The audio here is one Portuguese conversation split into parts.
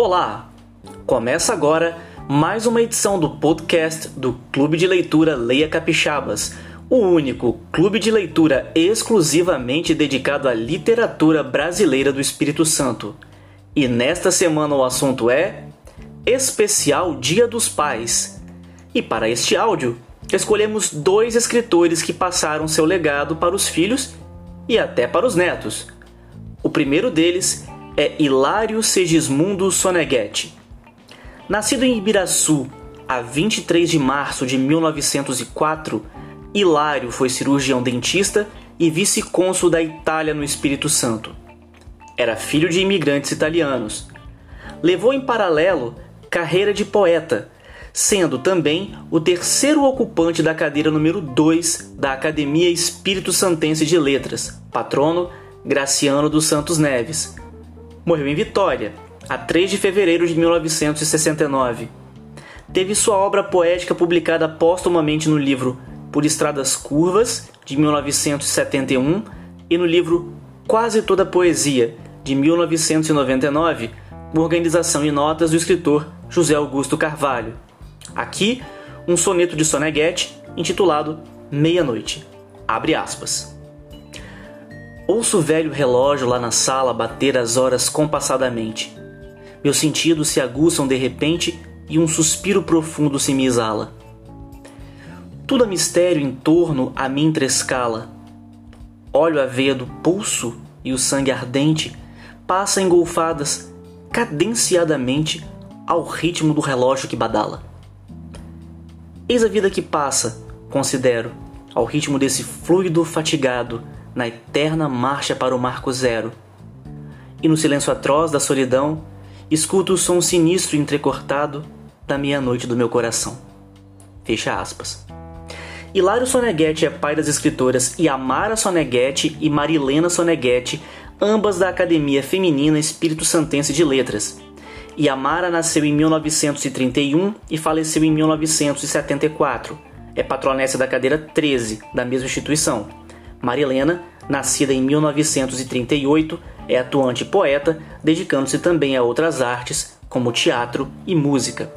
Olá! Começa agora mais uma edição do podcast do Clube de Leitura Leia Capixabas, o único clube de leitura exclusivamente dedicado à literatura brasileira do Espírito Santo. E nesta semana o assunto é Especial Dia dos Pais. E para este áudio, escolhemos dois escritores que passaram seu legado para os filhos e até para os netos. O primeiro deles é Hilário Segismundo Soneghetti. Nascido em Ibiraçu a 23 de março de 1904, Hilário foi cirurgião dentista e vice-cônsul da Itália no Espírito Santo. Era filho de imigrantes italianos. Levou em paralelo carreira de poeta, sendo também o terceiro ocupante da cadeira número 2 da Academia Espírito Santense de Letras, patrono Graciano dos Santos Neves, morreu em Vitória, a 3 de fevereiro de 1969. Teve sua obra poética publicada póstumamente no livro Por Estradas Curvas, de 1971, e no livro Quase Toda Poesia, de 1999, com organização e notas do escritor José Augusto Carvalho. Aqui, um soneto de Soneghetti intitulado Meia-Noite. Abre aspas. Ouço o velho relógio lá na sala bater as horas compassadamente. Meus sentidos se aguçam de repente e um suspiro profundo se me exala. Tudo a mistério em torno a mim trescala. Olho a veia do pulso e o sangue ardente passa engolfadas cadenciadamente ao ritmo do relógio que badala. Eis a vida que passa, considero, ao ritmo desse fluido fatigado na eterna marcha para o marco zero. E no silêncio atroz da solidão, escuto o som sinistro e entrecortado da meia-noite do meu coração. Fecha aspas. Hilário Soneghetti é pai das escritoras Yamara Soneghetti e Marilena Soneghetti, ambas da Academia Feminina Espírito Santense de Letras. Yamara nasceu em 1931 e faleceu em 1974. É patronessa da cadeira 13 da mesma instituição. Marilena, nascida em 1938, é atuante poeta, dedicando-se também a outras artes, como teatro e música.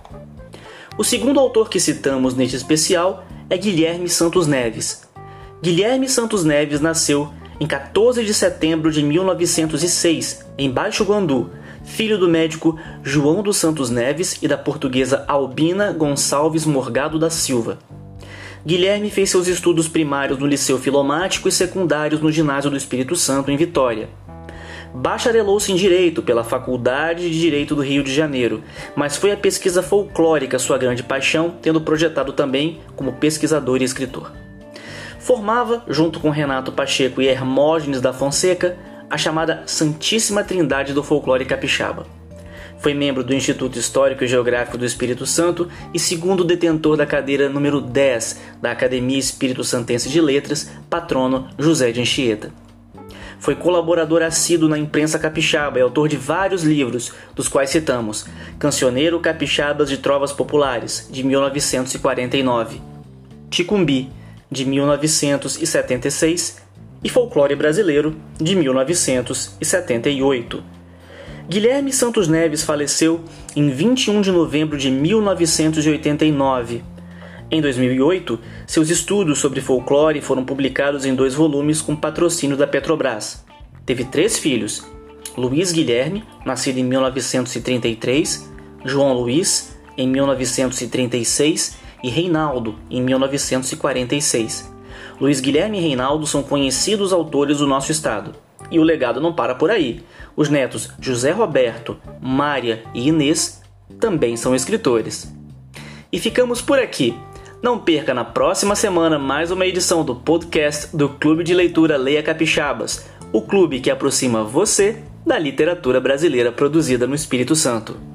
O segundo autor que citamos neste especial é Guilherme Santos Neves. Guilherme Santos Neves nasceu em 14 de setembro de 1906, em Baixo Guandu, filho do médico João dos Santos Neves e da portuguesa Albina Gonçalves Morgado da Silva. Guilherme fez seus estudos primários no Liceu Filomático e secundários no Ginásio do Espírito Santo, em Vitória. Bacharelou-se em Direito pela Faculdade de Direito do Rio de Janeiro, mas foi a pesquisa folclórica sua grande paixão, tendo projetado também como pesquisador e escritor. Formava, junto com Renato Pacheco e Hermógenes da Fonseca, a chamada Santíssima Trindade do Folclore Capixaba. Foi membro do Instituto Histórico e Geográfico do Espírito Santo e segundo detentor da cadeira número 10 da Academia Espírito Santense de Letras, patrono José de Anchieta. Foi colaborador assíduo na imprensa capixaba e autor de vários livros, dos quais citamos Cancioneiro Capixabas de Trovas Populares, de 1949, Ticumbi, de 1976 e Folclore Brasileiro, de 1978. Guilherme Santos Neves faleceu em 21 de novembro de 1989. Em 2008, seus estudos sobre folclore foram publicados em dois volumes com patrocínio da Petrobras. Teve três filhos: Luiz Guilherme, nascido em 1933, João Luiz, em 1936 e Reinaldo, em 1946. Luiz Guilherme e Reinaldo são conhecidos autores do nosso estado. E o legado não para por aí. Os netos José Roberto, Mária e Inês também são escritores. E ficamos por aqui. Não perca na próxima semana mais uma edição do podcast do Clube de Leitura Leia Capixabas, o clube que aproxima você da literatura brasileira produzida no Espírito Santo.